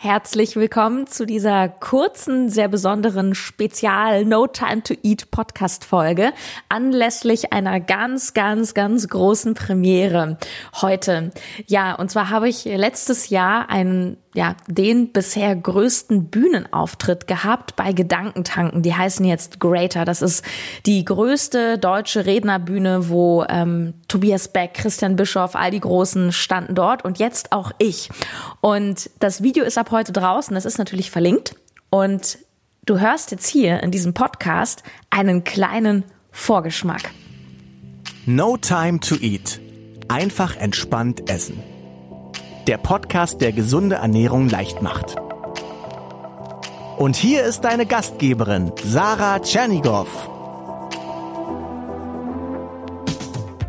Herzlich willkommen zu dieser kurzen, sehr besonderen Spezial No Time to Eat Podcast Folge anlässlich einer ganz, ganz, ganz großen Premiere heute. Ja, und zwar habe ich letztes Jahr einen ja, den bisher größten Bühnenauftritt gehabt bei Gedankentanken. Die heißen jetzt Greater. Das ist die größte deutsche Rednerbühne, wo ähm, Tobias Beck, Christian Bischoff, all die Großen standen dort und jetzt auch ich. Und das Video ist ab heute draußen. Das ist natürlich verlinkt. Und du hörst jetzt hier in diesem Podcast einen kleinen Vorgeschmack. No time to eat. Einfach entspannt essen der Podcast, der gesunde Ernährung leicht macht. Und hier ist deine Gastgeberin, Sarah Tschernigow.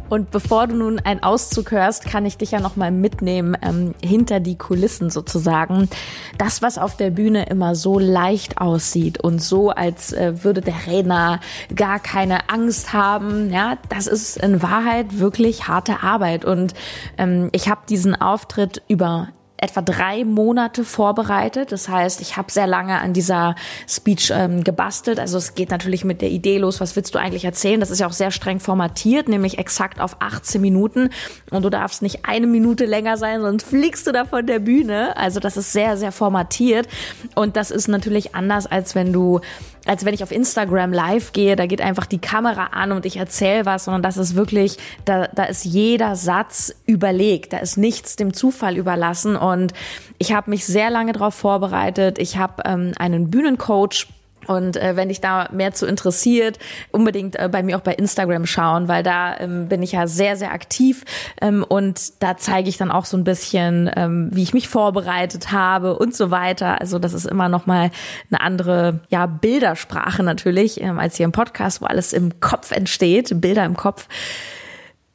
Und bevor du nun einen Auszug hörst, kann ich dich ja noch mal mitnehmen ähm, hinter die Kulissen sozusagen. Das, was auf der Bühne immer so leicht aussieht und so, als äh, würde der Redner gar keine Angst haben, ja, das ist in Wahrheit wirklich harte Arbeit. Und ähm, ich habe diesen Auftritt über etwa drei Monate vorbereitet. Das heißt, ich habe sehr lange an dieser Speech ähm, gebastelt. Also es geht natürlich mit der Idee los, was willst du eigentlich erzählen? Das ist ja auch sehr streng formatiert, nämlich exakt auf 18 Minuten. Und du darfst nicht eine Minute länger sein, sonst fliegst du da von der Bühne. Also das ist sehr, sehr formatiert. Und das ist natürlich anders, als wenn du als wenn ich auf Instagram live gehe, da geht einfach die Kamera an und ich erzähle was, sondern das ist wirklich, da, da ist jeder Satz überlegt, da ist nichts dem Zufall überlassen und ich habe mich sehr lange darauf vorbereitet. Ich habe ähm, einen Bühnencoach und äh, wenn dich da mehr zu interessiert, unbedingt äh, bei mir auch bei Instagram schauen, weil da ähm, bin ich ja sehr, sehr aktiv ähm, und da zeige ich dann auch so ein bisschen, ähm, wie ich mich vorbereitet habe und so weiter. Also das ist immer noch mal eine andere ja, Bildersprache natürlich ähm, als hier im Podcast, wo alles im Kopf entsteht, Bilder im Kopf.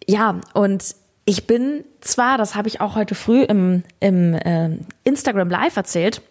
Ja, und ich bin zwar, das habe ich auch heute früh im, im äh, Instagram Live erzählt,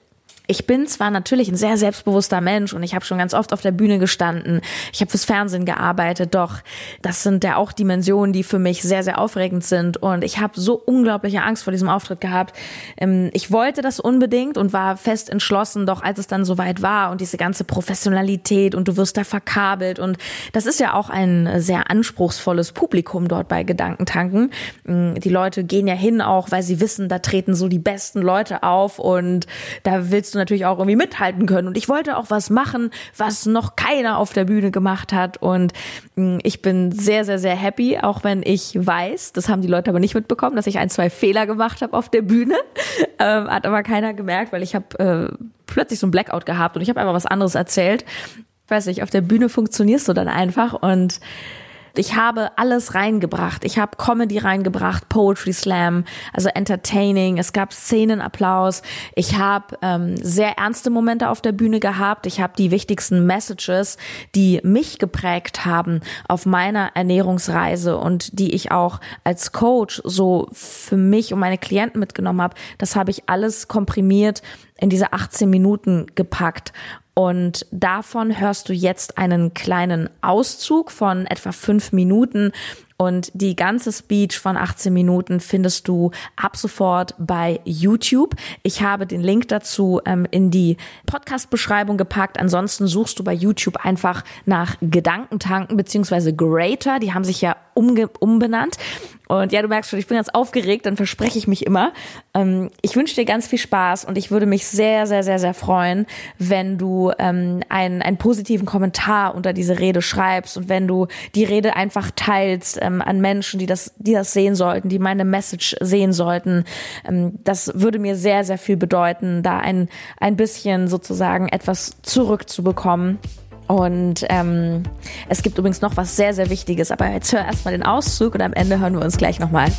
ich bin zwar natürlich ein sehr selbstbewusster Mensch und ich habe schon ganz oft auf der Bühne gestanden, ich habe fürs Fernsehen gearbeitet, doch das sind ja auch Dimensionen, die für mich sehr, sehr aufregend sind und ich habe so unglaubliche Angst vor diesem Auftritt gehabt. Ähm, ich wollte das unbedingt und war fest entschlossen, doch als es dann soweit war und diese ganze Professionalität und du wirst da verkabelt und das ist ja auch ein sehr anspruchsvolles Publikum dort bei Gedankentanken. Mm, die Leute gehen ja hin auch, weil sie wissen, da treten so die besten Leute auf und da willst du natürlich auch irgendwie mithalten können. Und ich wollte auch was machen, was noch keiner auf der Bühne gemacht hat. Und mm, ich bin sehr, sehr, sehr happy, auch wenn ich weiß, das haben die Leute aber nicht mitbekommen, dass ich ein, zwei Fehler gemacht habe auf der Bühne. Ähm, hat aber keiner gemerkt, weil ich habe äh, plötzlich so ein Blackout gehabt und ich habe einfach was anderes erzählt. Ich weiß nicht, auf der Bühne funktionierst du dann einfach und ich habe alles reingebracht. Ich habe Comedy reingebracht, Poetry Slam, also Entertaining. Es gab Szenenapplaus. Ich habe ähm, sehr ernste Momente auf der Bühne gehabt. Ich habe die wichtigsten Messages, die mich geprägt haben auf meiner Ernährungsreise und die ich auch als Coach so für mich und meine Klienten mitgenommen habe. Das habe ich alles komprimiert in diese 18 Minuten gepackt. Und davon hörst du jetzt einen kleinen Auszug von etwa fünf Minuten. Und die ganze Speech von 18 Minuten findest du ab sofort bei YouTube. Ich habe den Link dazu ähm, in die Podcast-Beschreibung gepackt. Ansonsten suchst du bei YouTube einfach nach Gedankentanken beziehungsweise Greater. Die haben sich ja umbenannt. Und ja, du merkst schon, ich bin ganz aufgeregt, dann verspreche ich mich immer. Ähm, ich wünsche dir ganz viel Spaß und ich würde mich sehr, sehr, sehr, sehr freuen, wenn du ähm, einen, einen positiven Kommentar unter diese Rede schreibst und wenn du die Rede einfach teilst ähm, an Menschen, die das, die das sehen sollten, die meine Message sehen sollten. Ähm, das würde mir sehr, sehr viel bedeuten, da ein, ein bisschen sozusagen etwas zurückzubekommen. Und ähm, es gibt übrigens noch was sehr, sehr Wichtiges, aber jetzt hör erstmal den Auszug und am Ende hören wir uns gleich nochmal.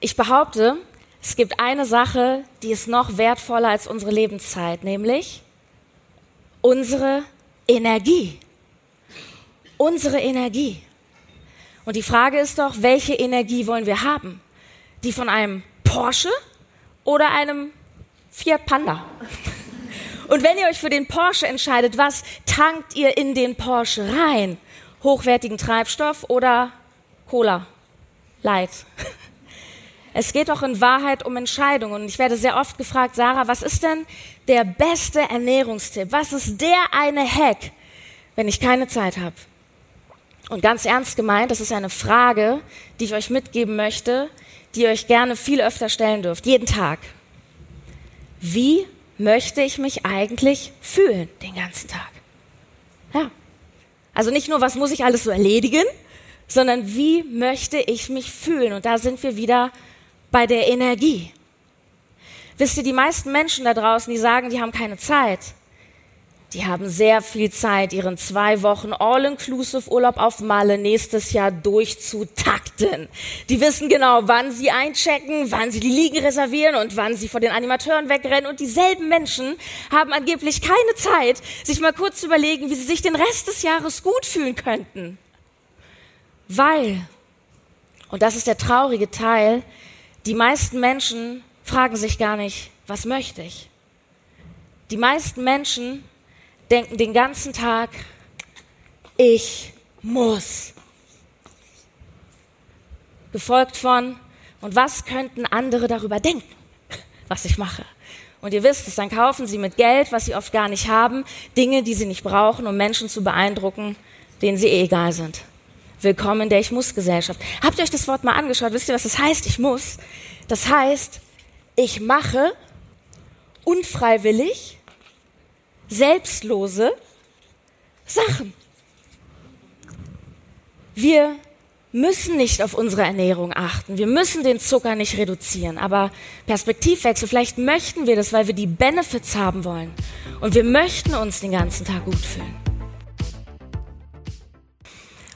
Ich behaupte, es gibt eine Sache, die ist noch wertvoller als unsere Lebenszeit, nämlich unsere Energie. Unsere Energie. Und die Frage ist doch, welche Energie wollen wir haben? Die von einem Porsche oder einem Fiat Panda? Und wenn ihr euch für den Porsche entscheidet, was tankt ihr in den Porsche rein? Hochwertigen Treibstoff oder Cola? Light. Es geht auch in Wahrheit um Entscheidungen. Und ich werde sehr oft gefragt, Sarah, was ist denn der beste Ernährungstipp? Was ist der eine Hack, wenn ich keine Zeit habe? Und ganz ernst gemeint, das ist eine Frage, die ich euch mitgeben möchte, die ihr euch gerne viel öfter stellen dürft, jeden Tag. Wie möchte ich mich eigentlich fühlen den ganzen Tag? Ja. Also nicht nur, was muss ich alles so erledigen, sondern wie möchte ich mich fühlen? Und da sind wir wieder bei der Energie. Wisst ihr, die meisten Menschen da draußen, die sagen, die haben keine Zeit, die haben sehr viel Zeit, ihren zwei Wochen All-Inclusive Urlaub auf Malle nächstes Jahr durchzutakten. Die wissen genau, wann sie einchecken, wann sie die Liegen reservieren und wann sie vor den Animateuren wegrennen. Und dieselben Menschen haben angeblich keine Zeit, sich mal kurz zu überlegen, wie sie sich den Rest des Jahres gut fühlen könnten. Weil, und das ist der traurige Teil, die meisten Menschen fragen sich gar nicht, was möchte ich? Die meisten Menschen denken den ganzen Tag, ich muss. Gefolgt von, und was könnten andere darüber denken, was ich mache? Und ihr wisst es, dann kaufen sie mit Geld, was sie oft gar nicht haben, Dinge, die sie nicht brauchen, um Menschen zu beeindrucken, denen sie eh egal sind. Willkommen in der Ich muss Gesellschaft. Habt ihr euch das Wort mal angeschaut? Wisst ihr, was das heißt? Ich muss. Das heißt, ich mache unfreiwillig selbstlose Sachen. Wir müssen nicht auf unsere Ernährung achten. Wir müssen den Zucker nicht reduzieren. Aber Perspektivwechsel, vielleicht möchten wir das, weil wir die Benefits haben wollen. Und wir möchten uns den ganzen Tag gut fühlen.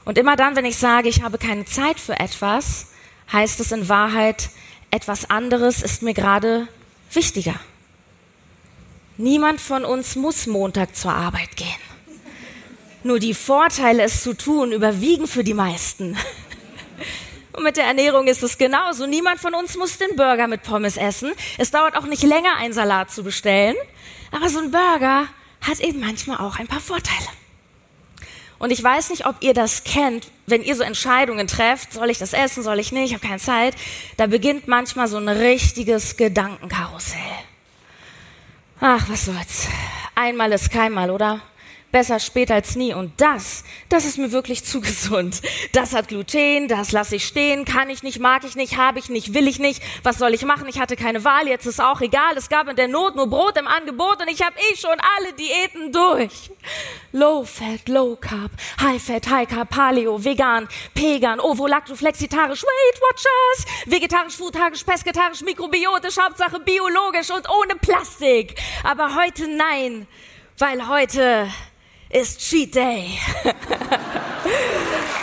Und immer dann, wenn ich sage, ich habe keine Zeit für etwas, heißt es in Wahrheit, etwas anderes ist mir gerade wichtiger. Niemand von uns muss Montag zur Arbeit gehen. Nur die Vorteile, es zu tun, überwiegen für die meisten. Und mit der Ernährung ist es genauso. Niemand von uns muss den Burger mit Pommes essen. Es dauert auch nicht länger, einen Salat zu bestellen. Aber so ein Burger hat eben manchmal auch ein paar Vorteile. Und ich weiß nicht, ob ihr das kennt, wenn ihr so Entscheidungen trefft, soll ich das essen, soll ich nicht, ich habe keine Zeit, da beginnt manchmal so ein richtiges Gedankenkarussell. Ach, was soll's. Einmal ist keinmal, oder? Besser spät als nie. Und das, das ist mir wirklich zu gesund. Das hat Gluten, das lasse ich stehen, kann ich nicht, mag ich nicht, habe ich nicht, will ich nicht. Was soll ich machen? Ich hatte keine Wahl, jetzt ist auch egal. Es gab in der Not nur Brot im Angebot und ich habe eh schon alle Diäten durch. Low Fat, Low Carb, High Fat, High Carb, Paleo, Vegan, Pegan, Ovo, Lacto, Flexitarisch, Weight Watchers, Vegetarisch, Foodtarisch, Pesketarisch, Mikrobiotisch, Hauptsache biologisch und ohne Plastik. Aber heute nein, weil heute ist Cheat Day.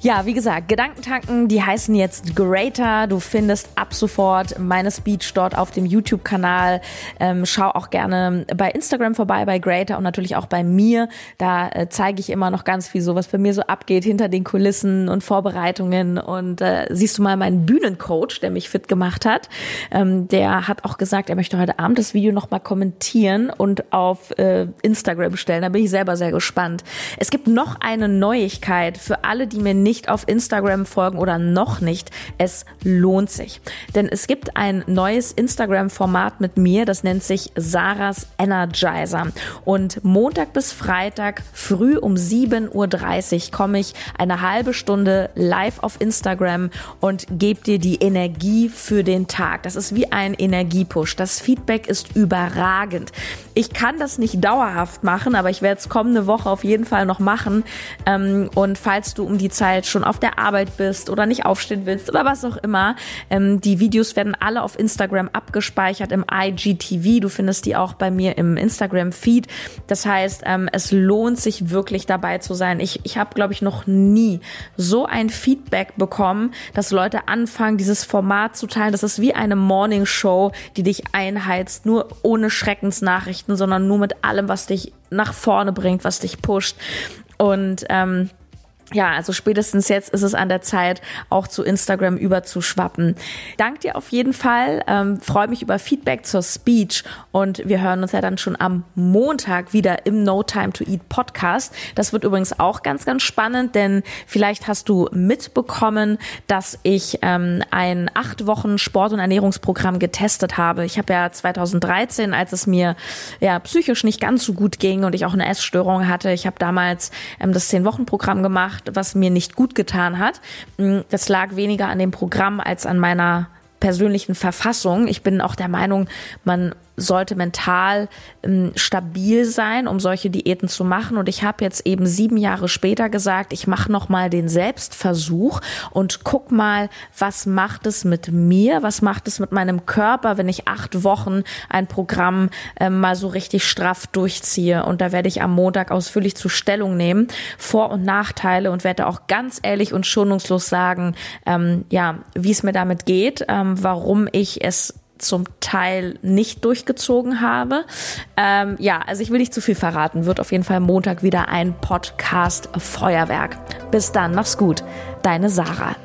Ja, wie gesagt, Gedankentanken, die heißen jetzt Greater. Du findest ab sofort meine Speech dort auf dem YouTube-Kanal. Ähm, schau auch gerne bei Instagram vorbei, bei Greater und natürlich auch bei mir. Da äh, zeige ich immer noch ganz viel so, was bei mir so abgeht hinter den Kulissen und Vorbereitungen. Und äh, siehst du mal meinen Bühnencoach, der mich fit gemacht hat. Ähm, der hat auch gesagt, er möchte heute Abend das Video nochmal kommentieren und auf äh, Instagram stellen. Da bin ich selber sehr gespannt. Es gibt noch eine Neuigkeit für alle, die mir nicht auf Instagram folgen oder noch nicht, es lohnt sich. Denn es gibt ein neues Instagram-Format mit mir, das nennt sich Sarahs Energizer. Und Montag bis Freitag früh um 7.30 Uhr komme ich eine halbe Stunde live auf Instagram und gebe dir die Energie für den Tag. Das ist wie ein Energiepush. Das Feedback ist überragend. Ich kann das nicht dauerhaft machen, aber ich werde es kommende Woche auf jeden Fall noch machen. Ähm, und falls du um die Zeit Zeit schon auf der Arbeit bist oder nicht aufstehen willst oder was auch immer. Ähm, die Videos werden alle auf Instagram abgespeichert im IGTV. Du findest die auch bei mir im Instagram-Feed. Das heißt, ähm, es lohnt sich wirklich dabei zu sein. Ich, ich habe, glaube ich, noch nie so ein Feedback bekommen, dass Leute anfangen, dieses Format zu teilen. Das ist wie eine Morning Show, die dich einheizt, nur ohne Schreckensnachrichten, sondern nur mit allem, was dich nach vorne bringt, was dich pusht. Und ähm, ja, also spätestens jetzt ist es an der Zeit, auch zu Instagram überzuschwappen. Dank dir auf jeden Fall. Ähm, Freue mich über Feedback zur Speech und wir hören uns ja dann schon am Montag wieder im No Time to Eat Podcast. Das wird übrigens auch ganz, ganz spannend, denn vielleicht hast du mitbekommen, dass ich ähm, ein acht Wochen Sport- und Ernährungsprogramm getestet habe. Ich habe ja 2013, als es mir ja psychisch nicht ganz so gut ging und ich auch eine Essstörung hatte, ich habe damals ähm, das zehn Wochen Programm gemacht gemacht, was mir nicht gut getan hat. Mm, das lag weniger an dem Programm als an meiner persönlichen Verfassung. Ich bin auch der Meinung, man sollte mental ähm, stabil sein, um solche Diäten zu machen. Und ich habe jetzt eben sieben Jahre später gesagt, ich mache noch mal den Selbstversuch und guck mal, was macht es mit mir, was macht es mit meinem Körper, wenn ich acht Wochen ein Programm ähm, mal so richtig straff durchziehe. Und da werde ich am Montag ausführlich zu Stellung nehmen, Vor- und Nachteile und werde auch ganz ehrlich und schonungslos sagen, ähm, ja, wie es mir damit geht, ähm, warum ich es zum Teil nicht durchgezogen habe. Ähm, ja, also ich will nicht zu viel verraten. Wird auf jeden Fall Montag wieder ein Podcast Feuerwerk. Bis dann, mach's gut. Deine Sarah.